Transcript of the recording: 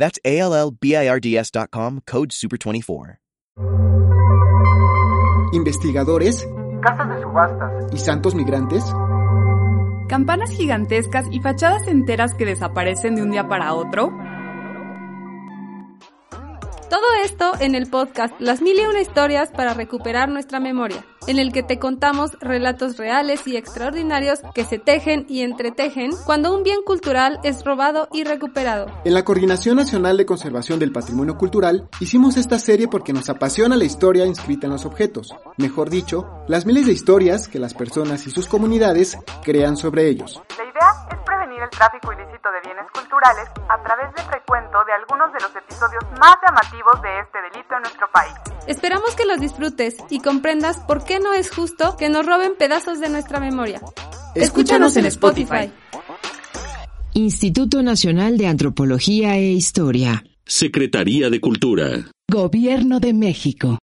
That's A L L B I R D S.com, code SUPER24. Investigadores, casas de subastas y santos migrantes. Campanas gigantescas y fachadas enteras que desaparecen de un día para otro. Todo esto en el podcast Las Mil y Una Historias para recuperar nuestra memoria, en el que te contamos relatos reales y extraordinarios que se tejen y entretejen cuando un bien cultural es robado y recuperado. En la Coordinación Nacional de Conservación del Patrimonio Cultural hicimos esta serie porque nos apasiona la historia inscrita en los objetos, mejor dicho, las miles de historias que las personas y sus comunidades crean sobre ellos. La idea es prevenir el tráfico ilícito de bienes culturales a través del recuento de algunos de los episodios más llamativos de este delito en nuestro país. Esperamos que los disfrutes y comprendas por qué no es justo que nos roben pedazos de nuestra memoria. Escúchanos en Spotify. Instituto Nacional de Antropología e Historia. Secretaría de Cultura. Gobierno de México.